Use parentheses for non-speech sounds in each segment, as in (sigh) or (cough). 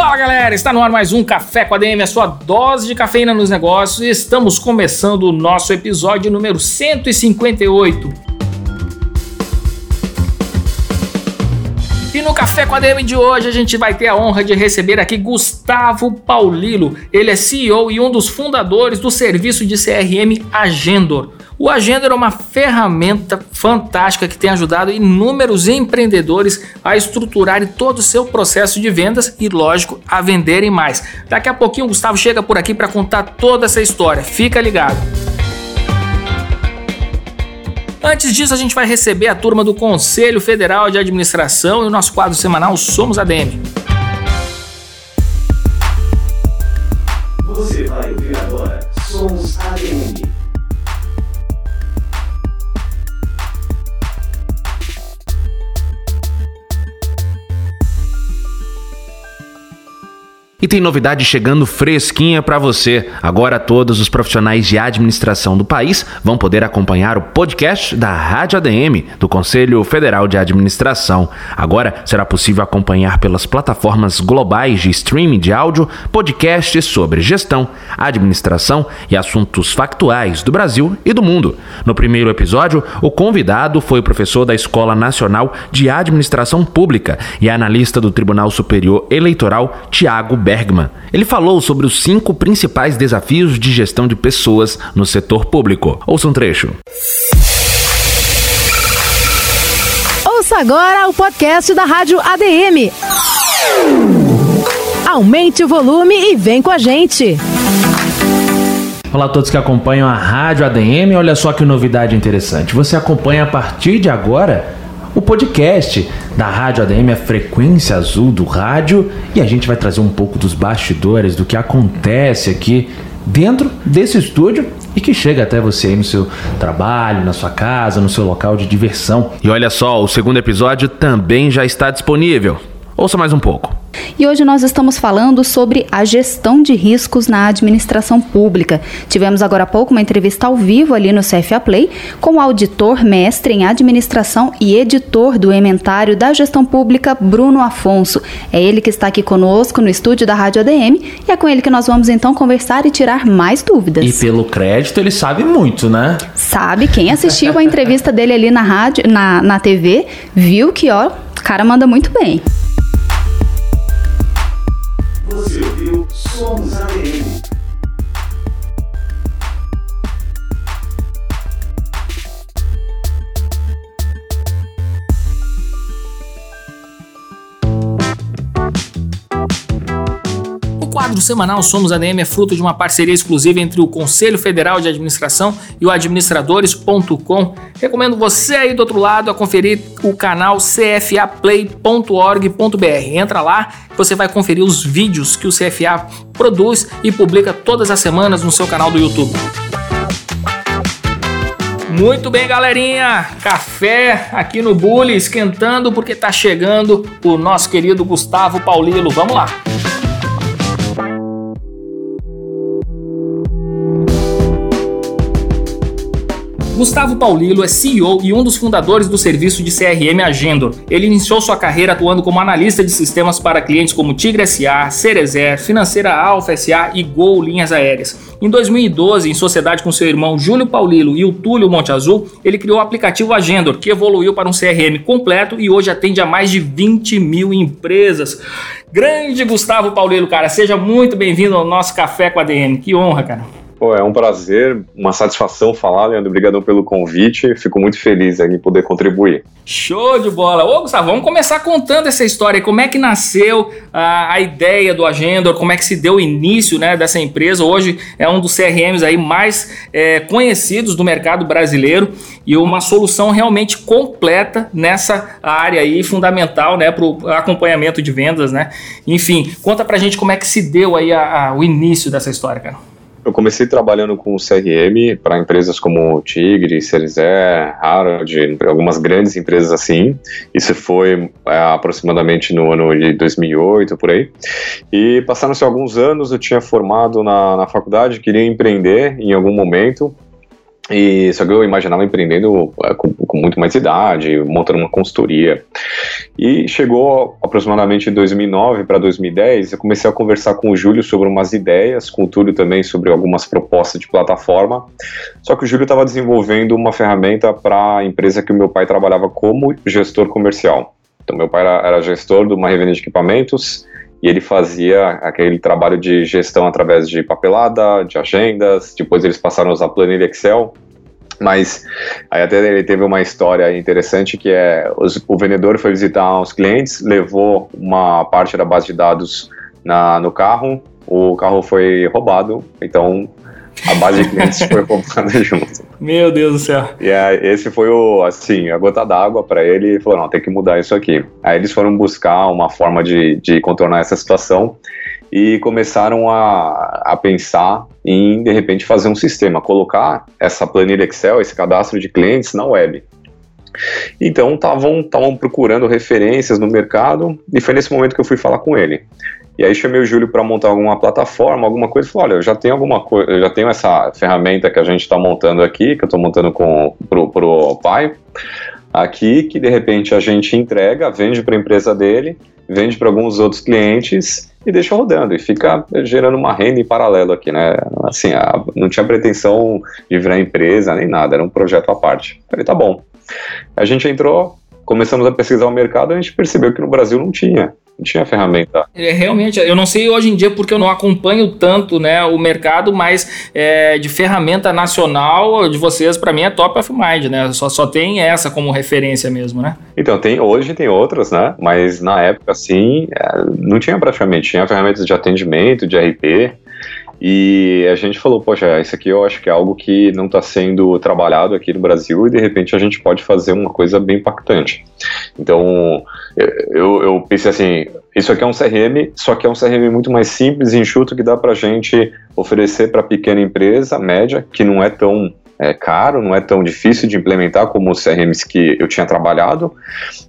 Fala galera, está no ar mais um Café com a DM, a sua dose de cafeína nos negócios. Estamos começando o nosso episódio número 158. E no Café com a DM de hoje a gente vai ter a honra de receber aqui Gustavo Paulilo. Ele é CEO e um dos fundadores do serviço de CRM Agendor. O Agendor é uma ferramenta fantástica que tem ajudado inúmeros empreendedores a estruturarem todo o seu processo de vendas e, lógico, a venderem mais. Daqui a pouquinho o Gustavo chega por aqui para contar toda essa história. Fica ligado. Antes disso, a gente vai receber a turma do Conselho Federal de Administração e o nosso quadro semanal Somos ADM. Você vai ouvir agora Somos ADM. Tem novidade chegando fresquinha para você. Agora todos os profissionais de administração do país vão poder acompanhar o podcast da Rádio ADM, do Conselho Federal de Administração. Agora será possível acompanhar pelas plataformas globais de streaming de áudio podcasts sobre gestão, administração e assuntos factuais do Brasil e do mundo. No primeiro episódio, o convidado foi o professor da Escola Nacional de Administração Pública e analista do Tribunal Superior Eleitoral, Tiago Bergman. Ele falou sobre os cinco principais desafios de gestão de pessoas no setor público. Ouça um trecho. Ouça agora o podcast da Rádio ADM. Aumente o volume e vem com a gente. Olá a todos que acompanham a Rádio ADM. Olha só que novidade interessante. Você acompanha a partir de agora o podcast da Rádio ADM, a frequência azul do rádio, e a gente vai trazer um pouco dos bastidores do que acontece aqui dentro desse estúdio e que chega até você aí no seu trabalho, na sua casa, no seu local de diversão. E olha só, o segundo episódio também já está disponível. Ouça mais um pouco. E hoje nós estamos falando sobre a gestão de riscos na administração pública. Tivemos agora há pouco uma entrevista ao vivo ali no CFA Play com o auditor mestre em administração e editor do ementário da gestão pública, Bruno Afonso. É ele que está aqui conosco no estúdio da Rádio ADM e é com ele que nós vamos então conversar e tirar mais dúvidas. E pelo crédito ele sabe muito, né? Sabe, quem assistiu a entrevista dele ali na rádio, na, na TV, viu que ó, o cara manda muito bem. Você ouviu Somos quadro semanal Somos ADM é fruto de uma parceria exclusiva entre o Conselho Federal de Administração e o administradores.com. Recomendo você aí do outro lado a conferir o canal cfaplay.org.br. Entra lá, você vai conferir os vídeos que o CFA produz e publica todas as semanas no seu canal do YouTube. Muito bem, galerinha. Café aqui no Bully esquentando porque tá chegando o nosso querido Gustavo Paulilo. Vamos lá. Gustavo Paulilo é CEO e um dos fundadores do serviço de CRM Agendor. Ele iniciou sua carreira atuando como analista de sistemas para clientes como Tigre SA, Cerezer, Financeira Alfa SA e Gol Linhas Aéreas. Em 2012, em sociedade com seu irmão Júlio Paulilo e o Túlio Monte Azul, ele criou o aplicativo Agendor, que evoluiu para um CRM completo e hoje atende a mais de 20 mil empresas. Grande Gustavo Paulilo, cara, seja muito bem-vindo ao nosso Café com a DM. Que honra, cara. Pô, é um prazer, uma satisfação falar, Leandro. Obrigadão pelo convite. Fico muito feliz em poder contribuir. Show de bola! Ô, Gustavo, vamos começar contando essa história. Como é que nasceu a, a ideia do Agendor? Como é que se deu o início né, dessa empresa? Hoje é um dos CRMs aí mais é, conhecidos do mercado brasileiro e uma solução realmente completa nessa área aí, fundamental né, para o acompanhamento de vendas. Né? Enfim, conta pra gente como é que se deu aí a, a, o início dessa história, cara. Eu comecei trabalhando com CRM para empresas como Tigre, Cerizé, Harald, algumas grandes empresas assim. Isso foi é, aproximadamente no ano de 2008, por aí. E passaram-se alguns anos, eu tinha formado na, na faculdade, queria empreender em algum momento. E só que eu imaginava empreendendo é, com, com, muito mais idade, montando uma consultoria. E chegou aproximadamente 2009 para 2010, eu comecei a conversar com o Júlio sobre umas ideias, com o Túlio também sobre algumas propostas de plataforma. Só que o Júlio estava desenvolvendo uma ferramenta para a empresa que o meu pai trabalhava como gestor comercial. Então, meu pai era, era gestor de uma revenda de equipamentos e ele fazia aquele trabalho de gestão através de papelada, de agendas, depois eles passaram a usar planilha Excel, mas aí até ele teve uma história interessante que é os, o vendedor foi visitar os clientes, levou uma parte da base de dados na, no carro, o carro foi roubado, então a base de clientes foi (laughs) roubada junto. Meu Deus do céu. E aí, esse foi o, assim, a gota d'água para ele. Ele falou: não, tem que mudar isso aqui. Aí eles foram buscar uma forma de, de contornar essa situação e começaram a, a pensar em, de repente, fazer um sistema, colocar essa planilha Excel, esse cadastro de clientes na web. Então estavam procurando referências no mercado e foi nesse momento que eu fui falar com ele. E aí chamei o Júlio para montar alguma plataforma, alguma coisa, falou, olha, eu já tenho alguma coisa, eu já tenho essa ferramenta que a gente está montando aqui, que eu estou montando com pro, pro pai, aqui, que de repente a gente entrega, vende para a empresa dele, vende para alguns outros clientes e deixa rodando e fica gerando uma renda em paralelo aqui, né? Assim, a, não tinha pretensão de virar empresa nem nada, era um projeto à parte. Falei, tá bom. A gente entrou, começamos a pesquisar o mercado, a gente percebeu que no Brasil não tinha não tinha ferramenta. É, realmente, eu não sei hoje em dia porque eu não acompanho tanto né, o mercado, mas é, de ferramenta nacional de vocês, para mim, é top of mind, né? Só, só tem essa como referência mesmo, né? Então, tem, hoje tem outras, né? Mas na época, assim, é, não tinha praticamente. Tinha ferramentas de atendimento, de RP, e a gente falou, poxa, isso aqui eu acho que é algo que não está sendo trabalhado aqui no Brasil e de repente a gente pode fazer uma coisa bem impactante. Então, eu, eu pensei assim, isso aqui é um CRM, só que é um CRM muito mais simples e enxuto que dá para a gente oferecer para pequena empresa, média, que não é tão é, caro, não é tão difícil de implementar como os CRMs que eu tinha trabalhado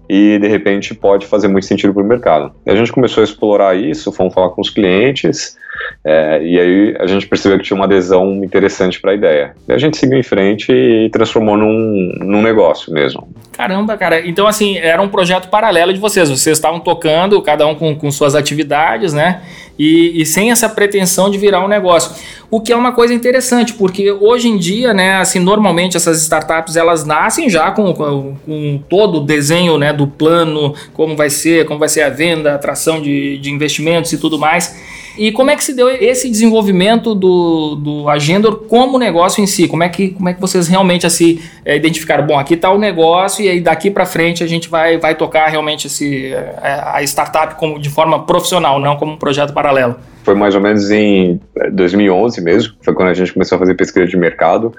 e de repente pode fazer muito sentido para o mercado. A gente começou a explorar isso, fomos falar com os clientes é, e aí a gente percebeu que tinha uma adesão interessante para a ideia. E a gente seguiu em frente e transformou num, num negócio mesmo. Caramba, cara. Então, assim, era um projeto paralelo de vocês. Vocês estavam tocando, cada um com, com suas atividades, né? E, e, sem essa pretensão de virar um negócio. O que é uma coisa interessante, porque hoje em dia, né, assim, normalmente essas startups elas nascem já com, com, com todo o desenho né, do plano, como vai ser, como vai ser a venda, atração de, de investimentos e tudo mais. E como é que se deu esse desenvolvimento do, do Agendor como negócio em si? Como é que, como é que vocês realmente assim, é, identificaram? Bom, aqui está o negócio e aí daqui para frente a gente vai, vai tocar realmente esse, é, a startup como, de forma profissional, não como um projeto paralelo. Foi mais ou menos em 2011 é, mesmo, foi quando a gente começou a fazer pesquisa de mercado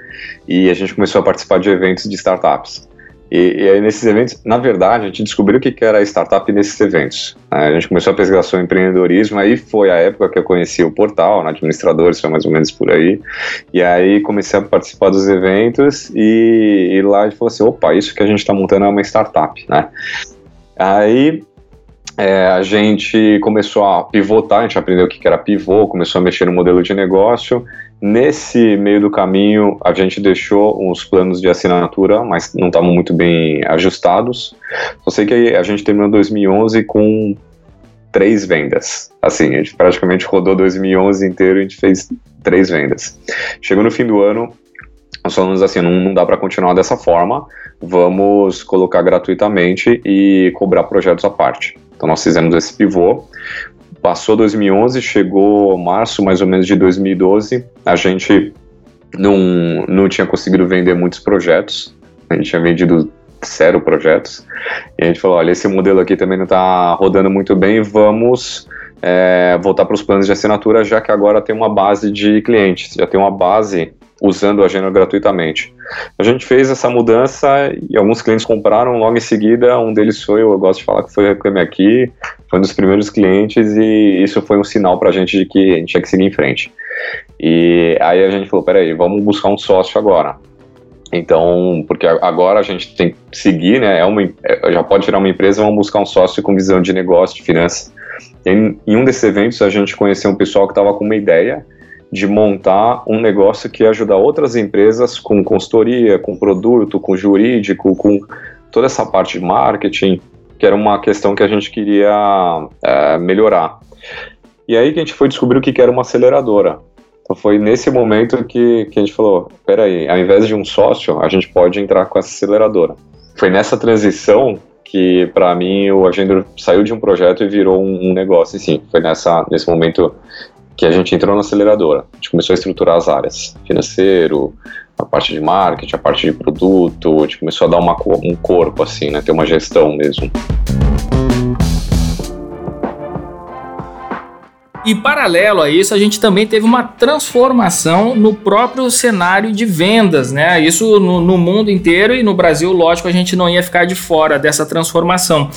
e a gente começou a participar de eventos de startups. E, e, aí, nesses eventos, na verdade, a gente descobriu o que era startup nesses eventos. Né? A gente começou a pesquisar sobre empreendedorismo, aí foi a época que eu conheci o portal, né, administradores, foi mais ou menos por aí. E aí comecei a participar dos eventos e, e lá a gente falou assim: opa, isso que a gente está montando é uma startup, né? Aí é, a gente começou a pivotar, a gente aprendeu o que era pivô, começou a mexer no modelo de negócio Nesse meio do caminho, a gente deixou uns planos de assinatura, mas não estavam muito bem ajustados. Só sei que a gente terminou 2011 com três vendas. Assim, a gente praticamente rodou 2011 inteiro e a gente fez três vendas. Chegou no fim do ano, nós falamos assim, não, não dá para continuar dessa forma, vamos colocar gratuitamente e cobrar projetos à parte. Então nós fizemos esse pivô, Passou 2011, chegou março mais ou menos de 2012, a gente não, não tinha conseguido vender muitos projetos, a gente tinha vendido zero projetos, e a gente falou, olha, esse modelo aqui também não está rodando muito bem, vamos é, voltar para os planos de assinatura, já que agora tem uma base de clientes, já tem uma base usando a agenda gratuitamente. A gente fez essa mudança e alguns clientes compraram logo em seguida. Um deles foi, eu gosto de falar que foi o Reclame Aqui, foi um dos primeiros clientes e isso foi um sinal para a gente de que a gente tinha que seguir em frente. E aí a gente falou, peraí, vamos buscar um sócio agora. Então, porque agora a gente tem que seguir, né? É uma, é, já pode tirar uma empresa, vamos buscar um sócio com visão de negócio, de finanças. Em, em um desses eventos, a gente conheceu um pessoal que estava com uma ideia de montar um negócio que ia ajudar outras empresas com consultoria, com produto, com jurídico, com toda essa parte de marketing, que era uma questão que a gente queria é, melhorar. E aí que a gente foi descobrir o que era uma aceleradora. Então foi nesse momento que, que a gente falou, peraí, ao invés de um sócio, a gente pode entrar com essa aceleradora. Foi nessa transição que, para mim, o Agender saiu de um projeto e virou um, um negócio, sim. Foi nessa, nesse momento que a gente entrou na aceleradora. A gente começou a estruturar as áreas, financeiro, a parte de marketing, a parte de produto, a gente começou a dar uma, um corpo, assim, né, ter uma gestão mesmo. E paralelo a isso, a gente também teve uma transformação no próprio cenário de vendas, né? Isso no, no mundo inteiro e no Brasil, lógico, a gente não ia ficar de fora dessa transformação.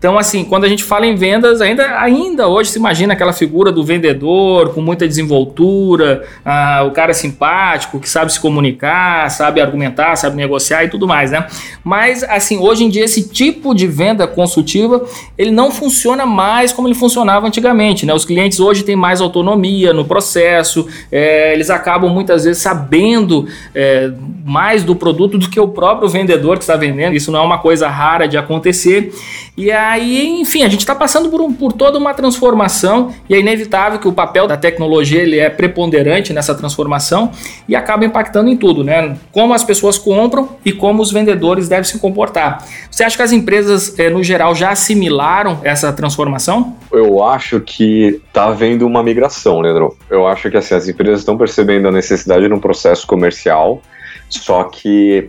Então, assim, quando a gente fala em vendas, ainda, ainda hoje se imagina aquela figura do vendedor com muita desenvoltura, ah, o cara simpático, que sabe se comunicar, sabe argumentar, sabe negociar e tudo mais, né? Mas, assim, hoje em dia esse tipo de venda consultiva, ele não funciona mais como ele funcionava antigamente, né? Os clientes hoje têm mais autonomia no processo, é, eles acabam muitas vezes sabendo é, mais do produto do que o próprio vendedor que está vendendo. Isso não é uma coisa rara de acontecer. E aí, enfim, a gente está passando por, um, por toda uma transformação e é inevitável que o papel da tecnologia ele é preponderante nessa transformação e acaba impactando em tudo, né? Como as pessoas compram e como os vendedores devem se comportar. Você acha que as empresas, eh, no geral, já assimilaram essa transformação? Eu acho que está havendo uma migração, Leandro. Eu acho que assim, as empresas estão percebendo a necessidade de um processo comercial, só que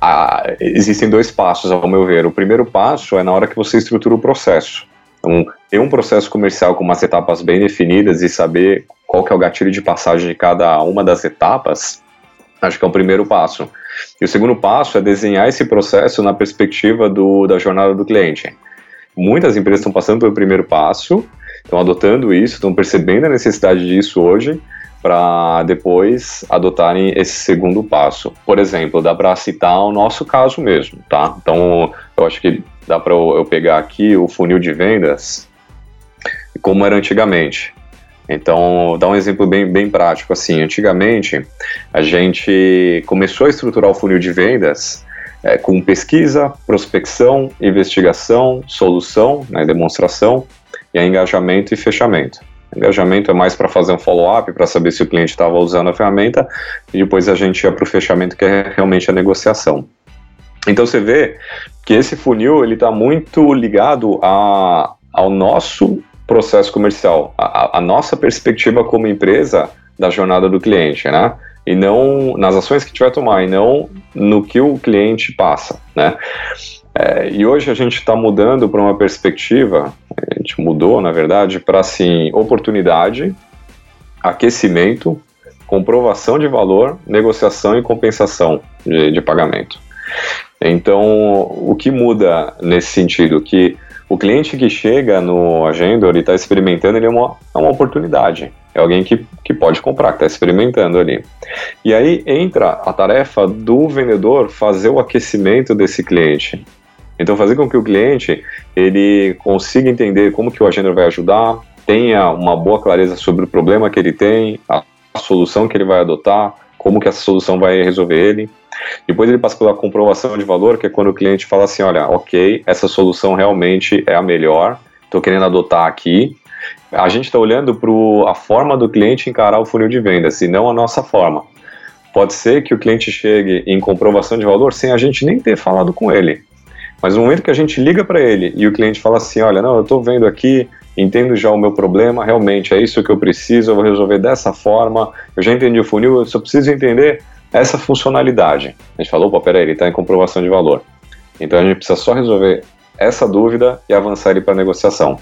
ah, existem dois passos, ao meu ver. O primeiro passo é na hora que você estrutura o processo. Então, ter um processo comercial com umas etapas bem definidas e saber qual que é o gatilho de passagem de cada uma das etapas, acho que é o primeiro passo. E o segundo passo é desenhar esse processo na perspectiva do, da jornada do cliente. Muitas empresas estão passando pelo primeiro passo, estão adotando isso, estão percebendo a necessidade disso hoje, para depois adotarem esse segundo passo. Por exemplo, dá para citar o nosso caso mesmo, tá? Então, eu acho que dá para eu pegar aqui o funil de vendas como era antigamente. Então, dá um exemplo bem, bem prático assim. Antigamente, a gente começou a estruturar o funil de vendas é, com pesquisa, prospecção, investigação, solução, né, demonstração, e engajamento e fechamento. Engajamento é mais para fazer um follow-up, para saber se o cliente estava usando a ferramenta, e depois a gente ia para o fechamento, que é realmente a negociação. Então você vê que esse funil ele está muito ligado a, ao nosso processo comercial, a, a, nossa perspectiva como empresa da jornada do cliente, né? E não nas ações que a gente vai tomar, e não no que o cliente passa, né? É, e hoje a gente está mudando para uma perspectiva, gente mudou, na verdade, para assim, oportunidade, aquecimento, comprovação de valor, negociação e compensação de, de pagamento. Então, o que muda nesse sentido? Que o cliente que chega no Agendor e está experimentando, ele é uma, é uma oportunidade. É alguém que, que pode comprar, que está experimentando ali. E aí entra a tarefa do vendedor fazer o aquecimento desse cliente. Então, fazer com que o cliente ele consiga entender como que o agenda vai ajudar, tenha uma boa clareza sobre o problema que ele tem, a, a solução que ele vai adotar, como que essa solução vai resolver ele. Depois ele passa pela comprovação de valor, que é quando o cliente fala assim, olha, ok, essa solução realmente é a melhor, estou querendo adotar aqui. A gente está olhando para a forma do cliente encarar o funil de vendas, e não a nossa forma. Pode ser que o cliente chegue em comprovação de valor sem a gente nem ter falado com ele. Mas no momento que a gente liga para ele e o cliente fala assim, olha, não, eu estou vendo aqui, entendo já o meu problema, realmente é isso que eu preciso, eu vou resolver dessa forma, eu já entendi o funil, eu só preciso entender essa funcionalidade. A gente falou, pô, peraí, ele está em comprovação de valor. Então a gente precisa só resolver essa dúvida e avançar ele para a negociação.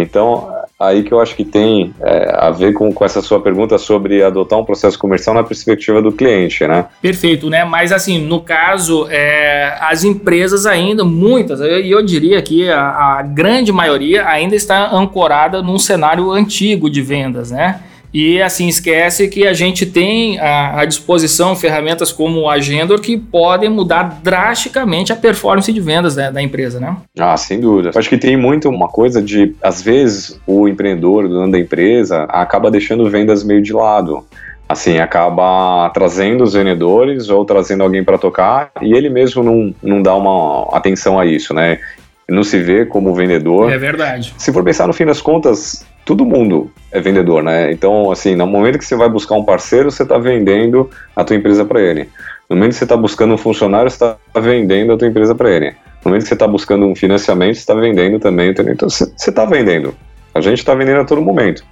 Então, aí que eu acho que tem é, a ver com, com essa sua pergunta sobre adotar um processo comercial na perspectiva do cliente, né? Perfeito, né? Mas assim, no caso, é, as empresas ainda, muitas, e eu, eu, diria que a, a grande maioria ainda está ancorada num cenário antigo de vendas, né? E assim, esquece que a gente tem à, à disposição ferramentas como o Agendor que podem mudar drasticamente a performance de vendas né, da empresa, né? Ah, sem dúvida. Acho que tem muito uma coisa de, às vezes, o empreendedor, o dono da empresa, acaba deixando vendas meio de lado assim, acaba trazendo os vendedores ou trazendo alguém para tocar e ele mesmo não, não dá uma atenção a isso, né? Não se vê como vendedor. É verdade. Se for pensar no fim das contas, todo mundo é vendedor, né? Então, assim, no momento que você vai buscar um parceiro, você está vendendo a tua empresa para ele. No momento que você está buscando um funcionário, você está vendendo a tua empresa para ele. No momento que você está buscando um financiamento, você está vendendo também. Então, você está vendendo. A gente está vendendo a todo momento.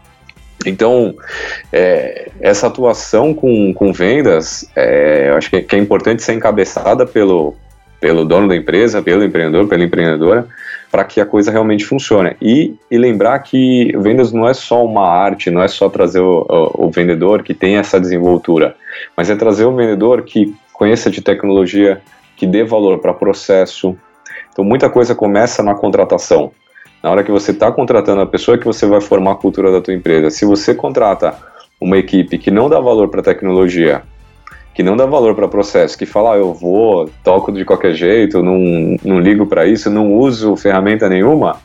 Então, é, essa atuação com, com vendas, é, eu acho que, que, é importante ser encabeçada pelo, pelo dono da empresa, pelo empreendedor, pela empreendedora, para que a coisa realmente funcione. E, e, lembrar que vendas não é só uma arte, não é só trazer o, o, o vendedor que tem essa desenvoltura, mas é trazer o vendedor que conheça de tecnologia, que dê valor para processo. Então, muita coisa começa na contratação. Na hora que você está contratando a pessoa que você vai formar a cultura da tua empresa, se você contrata uma equipe que não dá valor para tecnologia, que não dá valor para processo, que fala, ah, eu vou, toco de qualquer jeito, não, não ligo para isso, não uso ferramenta nenhuma,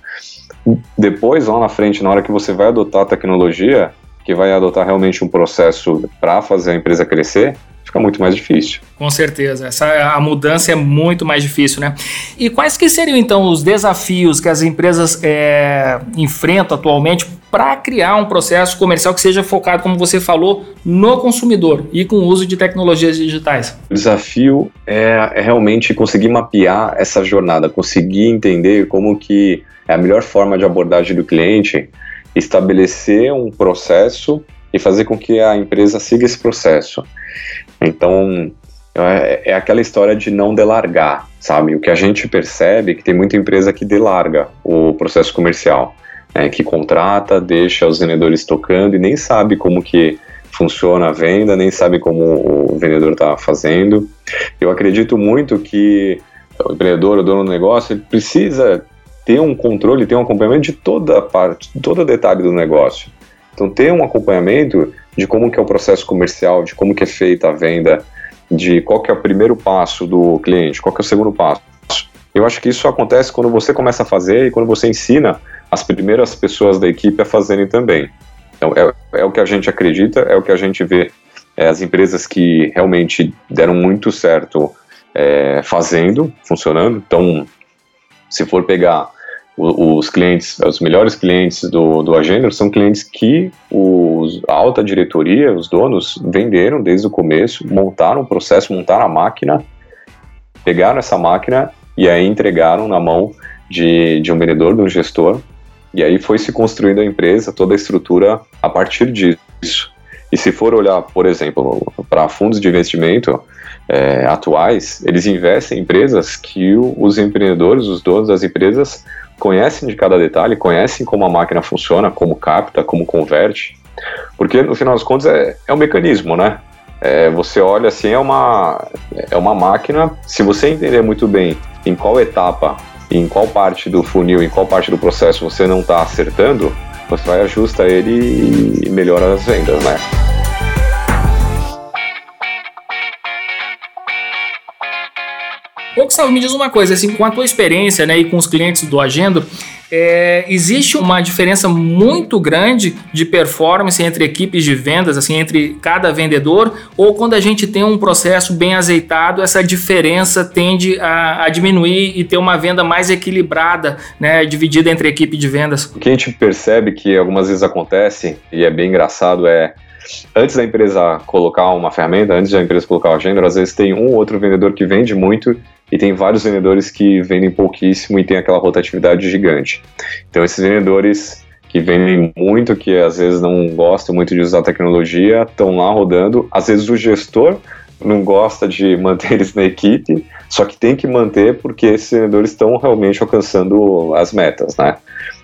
depois, lá na frente, na hora que você vai adotar a tecnologia, que vai adotar realmente um processo para fazer a empresa crescer, fica muito mais difícil. Com certeza, essa a mudança é muito mais difícil, né? E quais que seriam então os desafios que as empresas é, enfrentam atualmente para criar um processo comercial que seja focado, como você falou, no consumidor e com o uso de tecnologias digitais? O desafio é, é realmente conseguir mapear essa jornada, conseguir entender como que é a melhor forma de abordagem do cliente, estabelecer um processo e fazer com que a empresa siga esse processo. Então, é, é, aquela história de não delargar, sabe? O que a gente percebe é que tem muita empresa que delarga o processo comercial, né? que contrata, deixa os vendedores tocando e nem sabe como que funciona a venda, nem sabe como o vendedor está fazendo. Eu acredito muito que o empreendedor, o dono do negócio, ele precisa ter um controle, ter um acompanhamento de toda a parte, de todo detalhe do negócio. Então, ter um acompanhamento de como que é o processo comercial, de como que é feita a venda, de qual que é o primeiro passo do cliente, qual que é o segundo passo. Eu acho que isso acontece quando você começa a fazer e quando você ensina as primeiras pessoas da equipe a fazerem também. Então, é, é o que a gente acredita, é o que a gente vê é, as empresas que realmente deram muito certo é, fazendo, funcionando. Então, se for pegar os clientes, os melhores clientes do, do Agenda são clientes que os, a alta diretoria, os donos, venderam desde o começo, montaram o processo, montaram a máquina, pegaram essa máquina e aí entregaram na mão de, de um vendedor, de um gestor, e aí foi se construindo a empresa, toda a estrutura a partir disso. E se for olhar, por exemplo, para fundos de investimento é, atuais, eles investem em empresas que os empreendedores, os donos das empresas, conhecem de cada detalhe, conhecem como a máquina funciona, como capta, como converte, porque no final das contas é, é um mecanismo, né? É, você olha assim, é uma, é uma máquina, se você entender muito bem em qual etapa, em qual parte do funil, em qual parte do processo você não está acertando, você vai ajustar ele e melhora as vendas, né? Ô, Gustavo, me diz uma coisa, assim, com a tua experiência né, e com os clientes do Agendo, é, existe uma diferença muito grande de performance entre equipes de vendas, assim, entre cada vendedor, ou quando a gente tem um processo bem azeitado, essa diferença tende a, a diminuir e ter uma venda mais equilibrada, né, dividida entre equipe de vendas? O que a gente percebe que algumas vezes acontece, e é bem engraçado, é antes da empresa colocar uma ferramenta, antes da empresa colocar o agenda, às vezes tem um ou outro vendedor que vende muito e tem vários vendedores que vendem pouquíssimo e tem aquela rotatividade gigante. Então esses vendedores que vendem muito, que às vezes não gostam muito de usar tecnologia, estão lá rodando. Às vezes o gestor não gosta de (laughs) manter eles na equipe, só que tem que manter porque esses vendedores estão realmente alcançando as metas, né?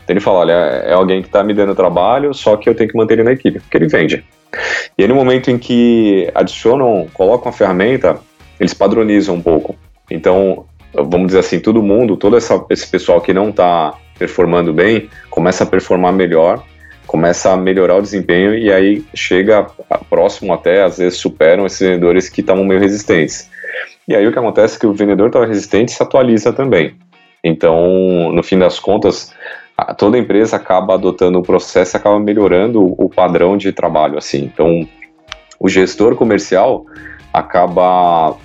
Então ele fala, olha, é alguém que está me dando trabalho, só que eu tenho que manter ele na equipe, porque ele vende. E aí no momento em que adicionam, colocam a ferramenta, eles padronizam um pouco. Então, vamos dizer assim, todo mundo, todo essa, esse pessoal que não está performando bem, começa a performar melhor, começa a melhorar o desempenho e aí chega próximo até, às vezes superam esses vendedores que estavam meio resistentes. E aí o que acontece é que o vendedor estava resistente se atualiza também. Então, no fim das contas, toda empresa acaba adotando o processo, acaba melhorando o padrão de trabalho, assim. Então, o gestor comercial acaba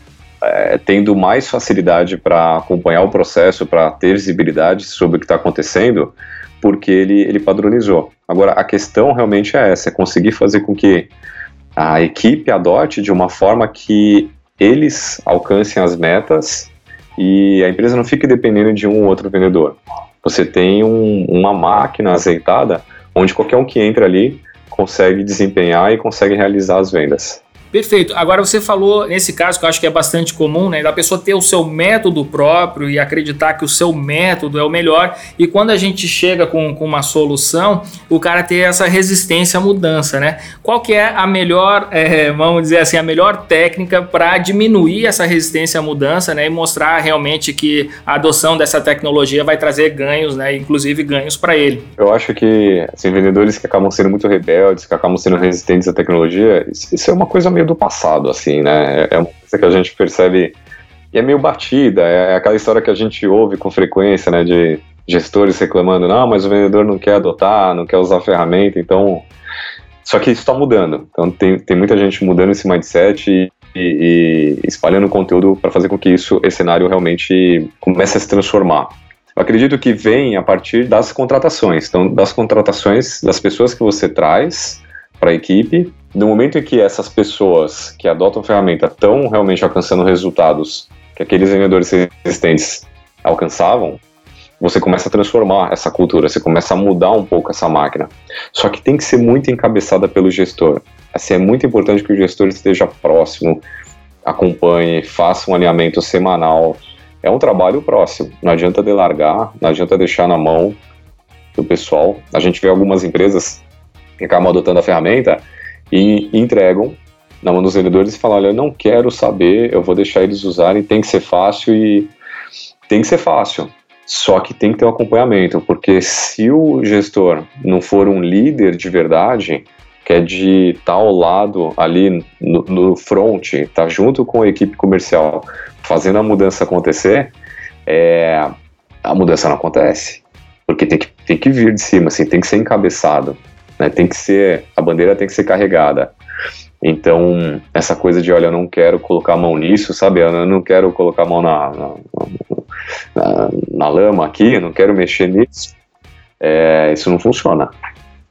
é, tendo mais facilidade para acompanhar o processo, para ter visibilidade sobre o que está acontecendo, porque ele, ele padronizou. Agora, a questão realmente é essa, é conseguir fazer com que a equipe adote de uma forma que eles alcancem as metas e a empresa não fique dependendo de um ou outro vendedor. Você tem um, uma máquina azeitada onde qualquer um que entra ali consegue desempenhar e consegue realizar as vendas. Perfeito. Agora você falou nesse caso que eu acho que é bastante comum, né, da pessoa ter o seu método próprio e acreditar que o seu método é o melhor. E quando a gente chega com, com uma solução, o cara ter essa resistência à mudança, né? Qual que é a melhor, (laughs) é, vamos dizer assim, a melhor técnica para diminuir essa resistência à mudança, né, e mostrar realmente que a adoção dessa tecnologia vai trazer ganhos, né, inclusive ganhos para ele. Eu acho que assim, vendedores que acabam sendo muito rebeldes, que acabam sendo resistentes à tecnologia, isso é uma coisa meio meio do passado, assim, né? É uma coisa que a gente percebe e é meio batida, é aquela história que a gente ouve com frequência, né, de gestores reclamando, não, mas o vendedor não quer adotar, não quer usar a ferramenta, então... Só que isso está mudando, então tem, tem muita gente mudando esse mindset e, e, e espalhando conteúdo para fazer com que isso, esse cenário realmente comece a se transformar. Eu acredito que vem a partir das contratações, então das contratações das pessoas que você traz para a equipe no momento em que essas pessoas que adotam a ferramenta estão realmente alcançando resultados que aqueles vendedores existentes alcançavam, você começa a transformar essa cultura, você começa a mudar um pouco essa máquina. Só que tem que ser muito encabeçada pelo gestor. Assim, é muito importante que o gestor esteja próximo, acompanhe, faça um alinhamento semanal. É um trabalho próximo, não adianta delargar, não adianta deixar na mão do pessoal. A gente vê algumas empresas que acabam adotando a ferramenta e entregam na mão dos vendedores e falam: olha, eu não quero saber, eu vou deixar eles usarem, tem que ser fácil e tem que ser fácil. Só que tem que ter um acompanhamento, porque se o gestor não for um líder de verdade, que é de estar ao lado ali no, no front, estar tá junto com a equipe comercial, fazendo a mudança acontecer, é, a mudança não acontece. Porque tem que, tem que vir de cima, assim, tem que ser encabeçado. Né? Tem que ser, a bandeira tem que ser carregada. Então, essa coisa de, olha, eu não quero colocar a mão nisso, sabe? Eu não quero colocar a mão na, na, na, na lama aqui, eu não quero mexer nisso. É, isso não funciona.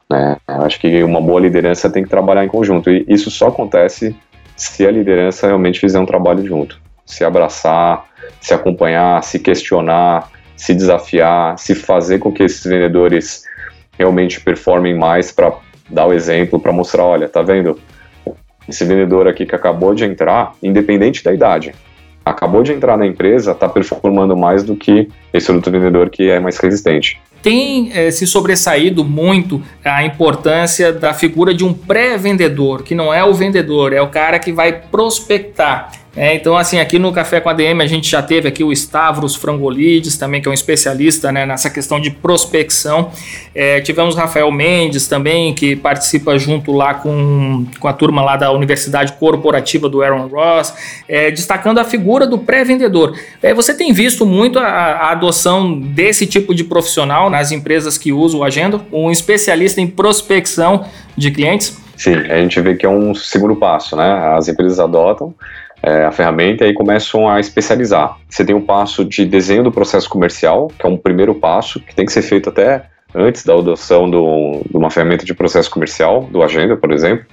Né? Eu acho que uma boa liderança tem que trabalhar em conjunto. E isso só acontece se a liderança realmente fizer um trabalho junto. Se abraçar, se acompanhar, se questionar, se desafiar, se fazer com que esses vendedores realmente performem mais para dar o exemplo, para mostrar, olha, tá vendo? Esse vendedor aqui que acabou de entrar, independente da idade, acabou de entrar na empresa, está performando mais do que esse outro vendedor que é mais resistente. Tem é, se sobressaído muito a importância da figura de um pré-vendedor, que não é o vendedor, é o cara que vai prospectar. É, então, assim, aqui no Café com a DM a gente já teve aqui o Stavros Frangolides, também, que é um especialista né, nessa questão de prospecção. É, tivemos Rafael Mendes também, que participa junto lá com, com a turma lá da Universidade Corporativa do Aaron Ross, é, destacando a figura do pré-vendedor. É, você tem visto muito a, a, adoção desse tipo de profissional nas empresas que usam o Agenda? Um especialista em prospecção de clientes? Sim, a gente vê que é um segundo passo, né? As empresas adotam, é, a ferramenta e começam a especializar. Você tem um passo de desenho do processo comercial, que é um primeiro passo, que tem que ser feito até antes da adoção do, de uma ferramenta de processo comercial, do Agenda, por exemplo.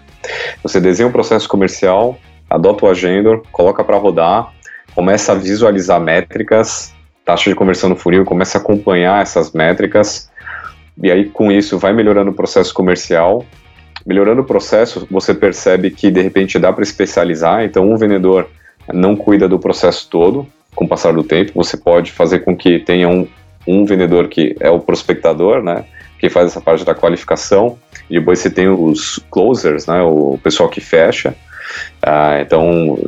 Você desenha o um processo comercial, adota o Agenda, coloca para rodar, começa a visualizar métricas, taxa de conversão no funil, começa a acompanhar essas métricas, e aí com isso vai melhorando o processo comercial melhorando o processo, você percebe que de repente dá para especializar. Então, um vendedor não cuida do processo todo com o passar do tempo. Você pode fazer com que tenha um, um vendedor que é o prospectador, né? Que faz essa parte da qualificação. E depois você tem os closers, né? O pessoal que fecha. Ah, então,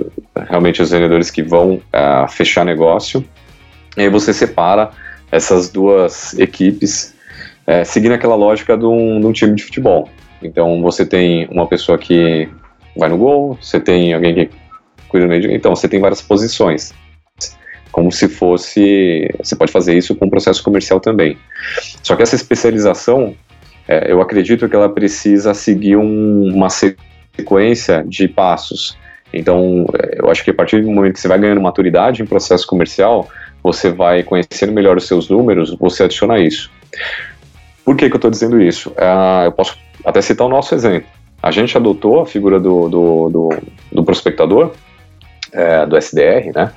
realmente os vendedores que vão ah, fechar negócio. E aí você separa essas duas equipes é, seguindo aquela lógica de um, de um time de futebol. Então você tem uma pessoa que vai no gol, você tem alguém que cuida do meio, então você tem várias posições. Como se fosse. Você pode fazer isso com o processo comercial também. Só que essa especialização, é, eu acredito que ela precisa seguir um, uma sequência de passos. Então, é, eu acho que a partir do momento que você vai ganhando maturidade em processo comercial, você vai conhecendo melhor os seus números, você adiciona isso. Por que, que eu estou dizendo isso? Uh, eu posso até citar o nosso exemplo. A gente adotou a figura do, do, do, do prospectador, é, do SDR, né?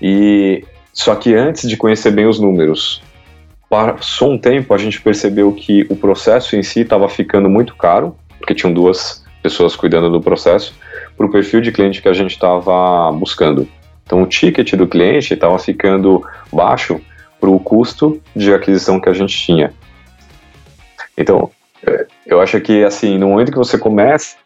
E só que antes de conhecer bem os números, passou um tempo, a gente percebeu que o processo em si estava ficando muito caro, porque tinham duas pessoas cuidando do processo, para o perfil de cliente que a gente estava buscando. Então o ticket do cliente estava ficando baixo para o custo de aquisição que a gente tinha. Então, eu acho que, assim, no momento que você começa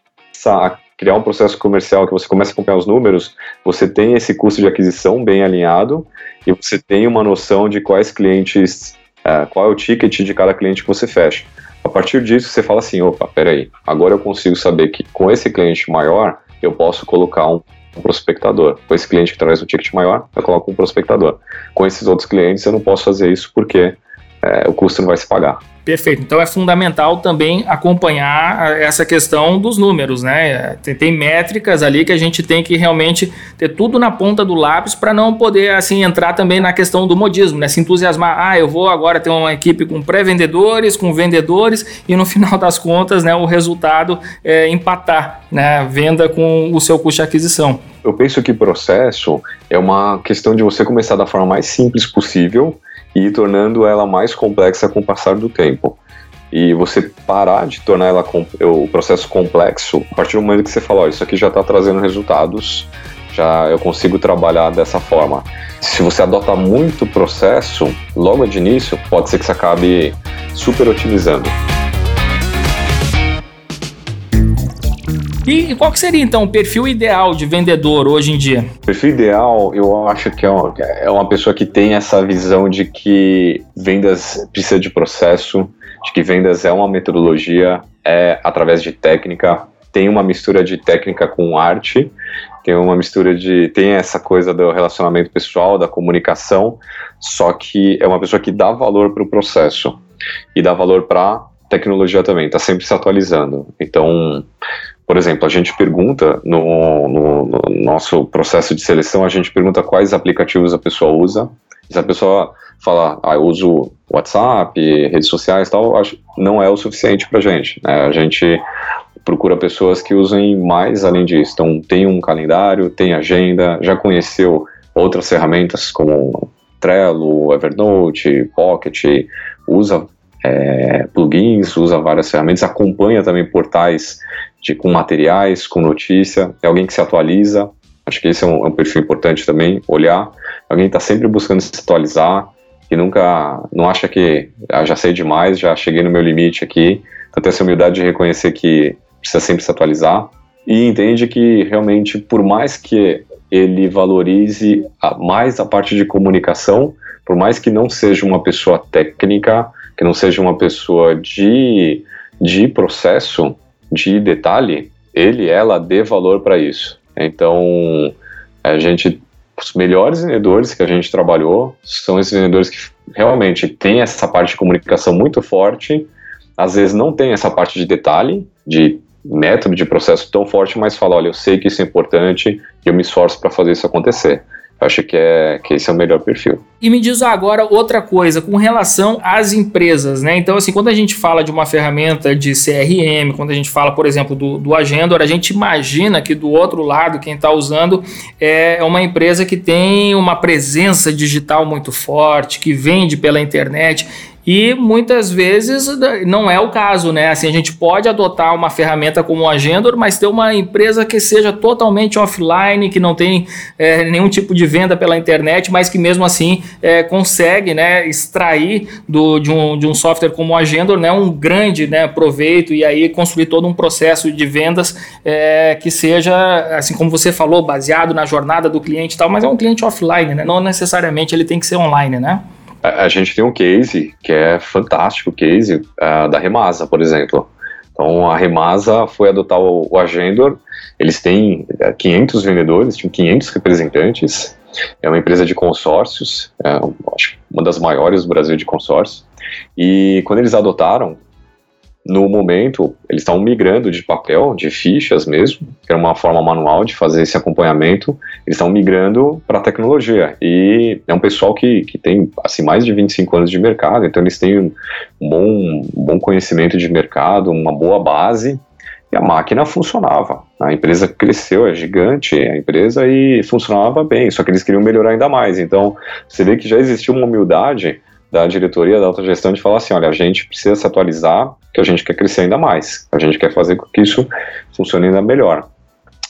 a criar um processo comercial, que você começa a acompanhar os números, você tem esse custo de aquisição bem alinhado e você tem uma noção de quais clientes, é, qual é o ticket de cada cliente que você fecha. A partir disso, você fala assim, opa, peraí, agora eu consigo saber que com esse cliente maior, eu posso colocar um prospectador. Com esse cliente que traz um ticket maior, eu coloco um prospectador. Com esses outros clientes, eu não posso fazer isso porque é, o custo não vai se pagar. Perfeito. Então é fundamental também acompanhar essa questão dos números, né? Tem, tem, métricas ali que a gente tem que realmente ter tudo na ponta do lápis para não poder assim entrar também na questão do modismo, né? Se entusiasmar, ah, eu vou agora ter uma equipe com pré-vendedores, com vendedores e no (laughs) final das contas, né, o resultado é empatar, né, venda com o seu custo de aquisição. Eu penso que processo é uma questão de você começar da forma mais simples possível e tornando ela mais complexa com o passar do tempo. E você parar de tornar ela o processo complexo a partir do momento que você fala, oh, isso aqui já está trazendo resultados, já eu consigo trabalhar dessa forma. Se você adota muito processo, logo de início, pode ser que você acabe super otimizando. E, qual que seria então o perfil ideal de vendedor hoje em dia? O perfil ideal, eu acho que é uma, é uma pessoa que tem essa visão de que vendas precisa de processo, de que vendas é uma metodologia, é através de técnica, tem uma mistura de técnica com arte, tem uma mistura de. tem essa coisa do relacionamento pessoal, da comunicação, só que é uma pessoa que dá valor para o processo e dá valor para tecnologia também, está sempre se atualizando. Então, por exemplo, a gente pergunta no, no, no, nosso processo de seleção, a gente pergunta quais aplicativos a pessoa usa. Se a pessoa fala, ah, eu uso WhatsApp, redes sociais tal, acho, não é o suficiente para gente. Né? A gente procura pessoas que usem mais além disso. Então, tem um calendário, tem agenda, já conheceu outras ferramentas como Trello, Evernote, Pocket, usa é, plugins, usa várias ferramentas, acompanha também portais de, com materiais, com notícia, é alguém que se atualiza. Acho que esse é um, é um perfil importante também, olhar. Alguém está sempre buscando se atualizar, que nunca, não acha que ah, já sei demais, já cheguei no meu limite aqui. Então tem essa humildade de reconhecer que precisa sempre se atualizar. E entende que realmente, por mais que ele valorize a, mais a parte de comunicação, por mais que não seja uma pessoa técnica, que não seja uma pessoa de, de processo, de detalhe, ele, ela dê valor para isso. Então, a gente, os melhores vendedores que a gente trabalhou são esses vendedores que realmente têm essa parte de comunicação muito forte, às vezes não tem essa parte de detalhe, de método, de processo tão forte, mas fala, olha, eu sei que isso é importante e eu me esforço para fazer isso acontecer. Eu acho que, é, que esse é o melhor perfil. E me diz agora outra coisa com relação às empresas, né? Então, assim, quando a gente fala de uma ferramenta de CRM, quando a gente fala, por exemplo, do, do Agendor, a gente imagina que do outro lado, quem está usando é uma empresa que tem uma presença digital muito forte, que vende pela internet. E muitas vezes não é o caso, né? Assim, a gente pode adotar uma ferramenta como o Agendor, mas ter uma empresa que seja totalmente offline, que não tem é, nenhum tipo de venda pela internet, mas que mesmo assim é, consegue né, extrair do, de, um, de um software como o Agendor né, um grande né, proveito e aí construir todo um processo de vendas é, que seja, assim como você falou, baseado na jornada do cliente e tal, mas é um cliente offline, né? Não necessariamente ele tem que ser online, né? A, a gente tem um case que é fantástico, case uh, da Remasa, por exemplo. Então, a Remasa foi adotar o, o Agendor, eles têm 500 é, vendedores, tinham 500 representantes, é uma empresa de consórcios, é, acho uma das maiores do Brasil de consórcios, e quando eles adotaram, no momento, eles estão migrando de papel, de fichas mesmo, que era uma forma manual de fazer esse acompanhamento, eles estão migrando para a tecnologia. E é um pessoal que, que tem assim, mais de 25 anos de mercado, então eles têm um bom, um bom conhecimento de mercado, uma boa base, e a máquina funcionava. A empresa cresceu, é gigante a empresa e funcionava bem, só que eles queriam melhorar ainda mais. Então, você vê que já existiu uma humildade da diretoria da autogestão de falar assim, olha, a gente precisa se atualizar, que a gente quer crescer ainda mais, a gente quer fazer com que isso funcione ainda melhor.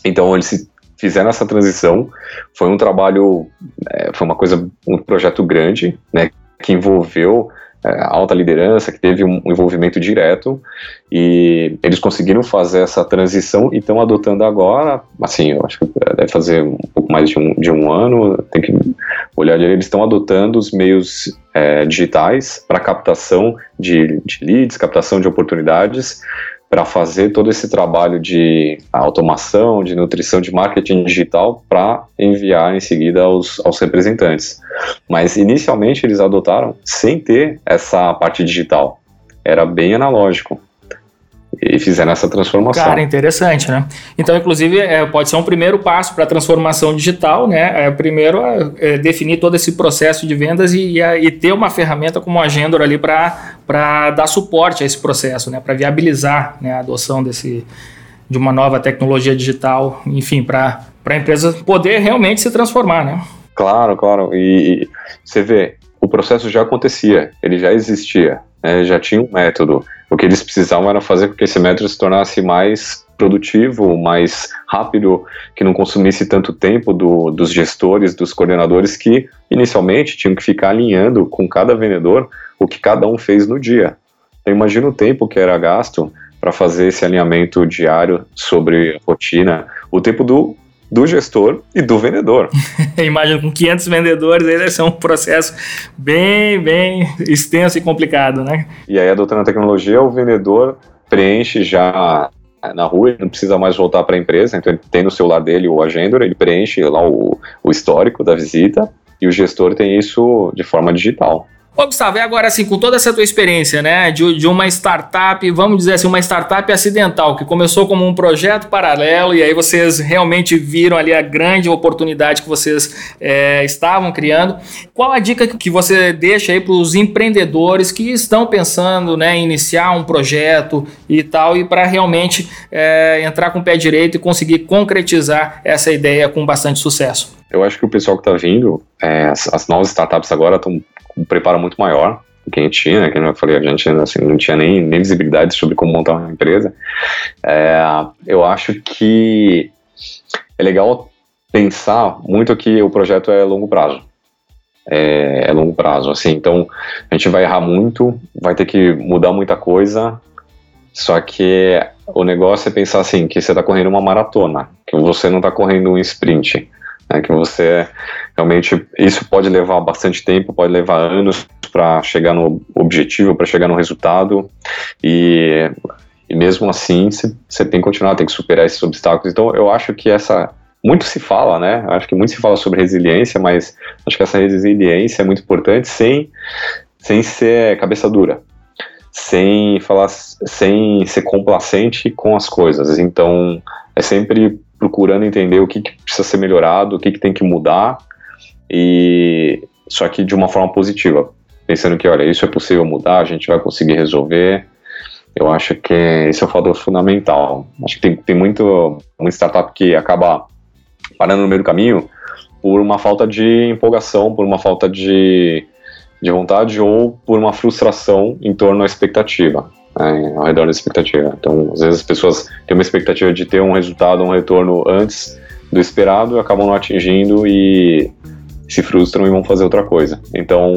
Então eles fizeram essa transição, foi um trabalho, é, foi uma coisa, um projeto grande, né, que envolveu é, alta liderança, que teve um envolvimento direto, e eles conseguiram fazer essa transição e estão adotando agora, assim, eu acho que deve fazer um pouco mais de um, de um ano, tem que olhar, eles estão adotando os meios é, digitais para captação de, de leads, captação de oportunidades, para fazer todo esse trabalho de automação, de nutrição, de marketing digital para enviar em seguida aos, aos representantes. Mas inicialmente eles adotaram sem ter essa parte digital. Era bem analógico e fizeram essa transformação. Cara, interessante, né? Então, inclusive, é, pode ser um primeiro passo para a transformação digital, né? É, primeiro, é, definir todo esse processo de vendas e, e, ter uma ferramenta como Agendor ali para dar suporte a esse processo, né? Para viabilizar né, a adoção desse, de uma nova tecnologia digital, enfim, para a empresa poder realmente se transformar, né? Claro, claro. E, e você vê, o processo já acontecia, ele já existia, né? já tinha um método o que eles precisavam era fazer com que esse método se tornasse mais produtivo, mais rápido, que não consumisse tanto tempo do, dos gestores, dos coordenadores que inicialmente tinham que ficar alinhando com cada vendedor o que cada um fez no dia. Então imagina o tempo que era gasto para fazer esse alinhamento diário sobre rotina, o tempo do do gestor e do vendedor. (laughs) Imagina, com 500 vendedores, aí deve ser um processo bem, bem extenso e complicado, né? E aí, adotando a tecnologia, o vendedor preenche já na rua, ele não precisa mais voltar para a empresa, então ele tem no celular dele o agenda, ele preenche lá o, o histórico da visita, e o gestor tem isso de forma digital. Ô, Gustavo, e agora assim, com toda essa tua experiência, né, de, de uma startup, vamos dizer assim, uma startup acidental, que começou como um projeto paralelo e aí vocês realmente viram ali a grande oportunidade que vocês é, estavam criando. Qual a dica que você deixa aí para os empreendedores que estão pensando né, em iniciar um projeto e tal, e para realmente é, entrar com o pé direito e conseguir concretizar essa ideia com bastante sucesso? Eu acho que o pessoal que está vindo, é, as, as novas startups agora estão um preparo muito maior do que a gente tinha, né? Que eu falei, a gente assim, não tinha nem, nem visibilidade sobre como montar uma empresa. É, eu acho que é legal pensar muito que o projeto é longo prazo. É, é, longo prazo, assim, então a gente vai errar muito, vai ter que mudar muita coisa, só que o negócio é pensar assim, que você está correndo uma maratona, que você não está correndo um sprint, né, que você Realmente, isso pode levar bastante tempo, pode levar anos para chegar no objetivo, para chegar no resultado, e, e mesmo assim você tem que continuar, tem que superar esses obstáculos. Então, eu acho que essa. Muito se fala, né? Acho que muito se fala sobre resiliência, mas acho que essa resiliência é muito importante sem, sem ser cabeça dura, sem falar, sem ser complacente com as coisas. Então, é sempre procurando entender o que, que precisa ser melhorado, o que, que tem que mudar e só que de uma forma positiva, pensando que, olha, isso é possível mudar, a gente vai conseguir resolver. Eu acho que esse é o fator fundamental. Acho que tem, tem muito uma startup que acaba parando no meio do caminho por uma falta de empolgação, por uma falta de, de vontade ou por uma frustração em torno da expectativa, né, ao redor da expectativa. Então, às vezes as pessoas têm uma expectativa de ter um resultado, um retorno antes do esperado, acabam não atingindo e se frustram e vão fazer outra coisa. Então,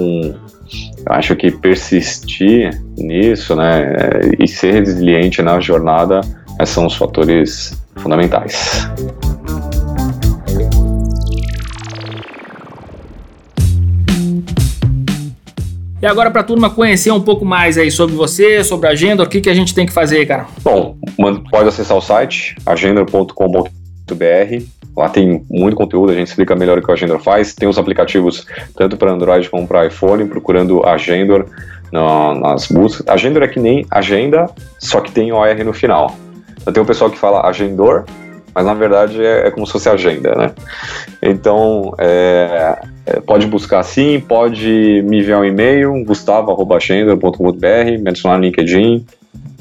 acho que persistir nisso, né, e ser resiliente na jornada, são os fatores fundamentais. E agora para a turma conhecer um pouco mais aí sobre você, sobre a agenda, o que, que a gente tem que fazer, cara? Bom, pode acessar o site agenda.com.br. Lá tem muito conteúdo, a gente explica melhor o que o Agendor faz. Tem os aplicativos tanto para Android como para iPhone, procurando Agendor no, nas buscas. Agendor é que nem agenda, só que tem OR no final. Então tem o pessoal que fala Agendor, mas na verdade é, é como se fosse agenda, né? Então, é, é, pode buscar assim, pode me enviar um e-mail, gustavo.agenda.com.br, me adicionar no LinkedIn,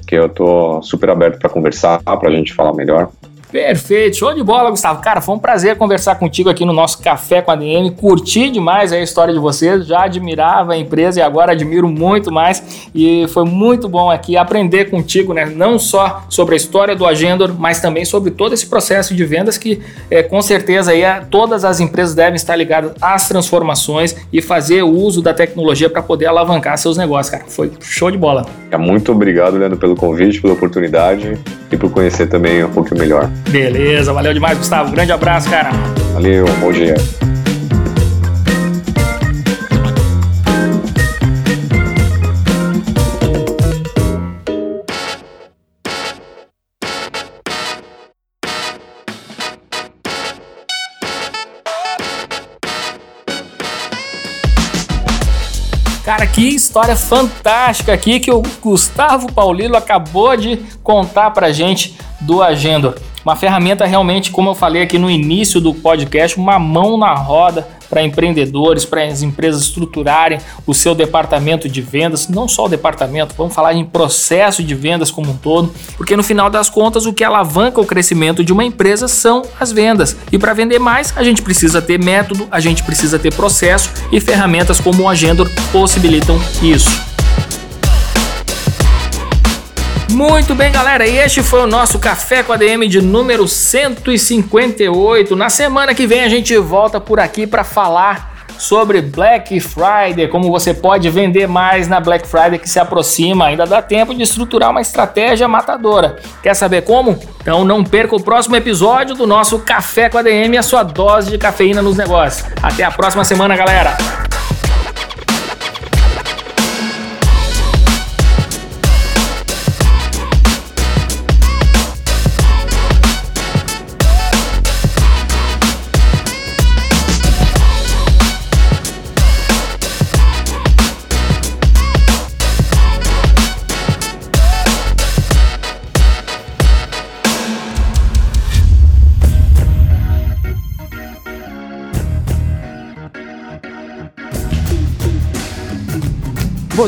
que eu tô super aberto para conversar, para a gente falar melhor. Perfeito, show de bola, Gustavo. Cara, foi um prazer conversar contigo aqui no nosso Café com a DM. Curti demais a história de vocês, já admirava a empresa e agora admiro muito mais. E foi muito bom aqui aprender contigo, né? Não só sobre a história do Agendor, mas também sobre todo esse processo de vendas que, é, com certeza, aí, é, todas as empresas devem estar ligadas às transformações e fazer o uso da tecnologia para poder alavancar seus negócios, cara. Foi show de bola. Muito obrigado, Leandro, pelo convite, pela oportunidade e por conhecer também um pouquinho melhor. Beleza, valeu demais, Gustavo. Grande abraço, cara. Valeu, bom dia. Cara, que história fantástica aqui que o Gustavo Paulino acabou de contar pra gente do Agenda. Uma ferramenta realmente, como eu falei aqui no início do podcast, uma mão na roda para empreendedores, para as empresas estruturarem o seu departamento de vendas, não só o departamento, vamos falar em processo de vendas como um todo, porque no final das contas o que alavanca o crescimento de uma empresa são as vendas. E para vender mais, a gente precisa ter método, a gente precisa ter processo e ferramentas como o Agendor possibilitam isso. Muito bem, galera, e este foi o nosso Café com a DM de número 158. Na semana que vem a gente volta por aqui para falar sobre Black Friday, como você pode vender mais na Black Friday que se aproxima. Ainda dá tempo de estruturar uma estratégia matadora. Quer saber como? Então não perca o próximo episódio do nosso Café com a DM, a sua dose de cafeína nos negócios. Até a próxima semana, galera.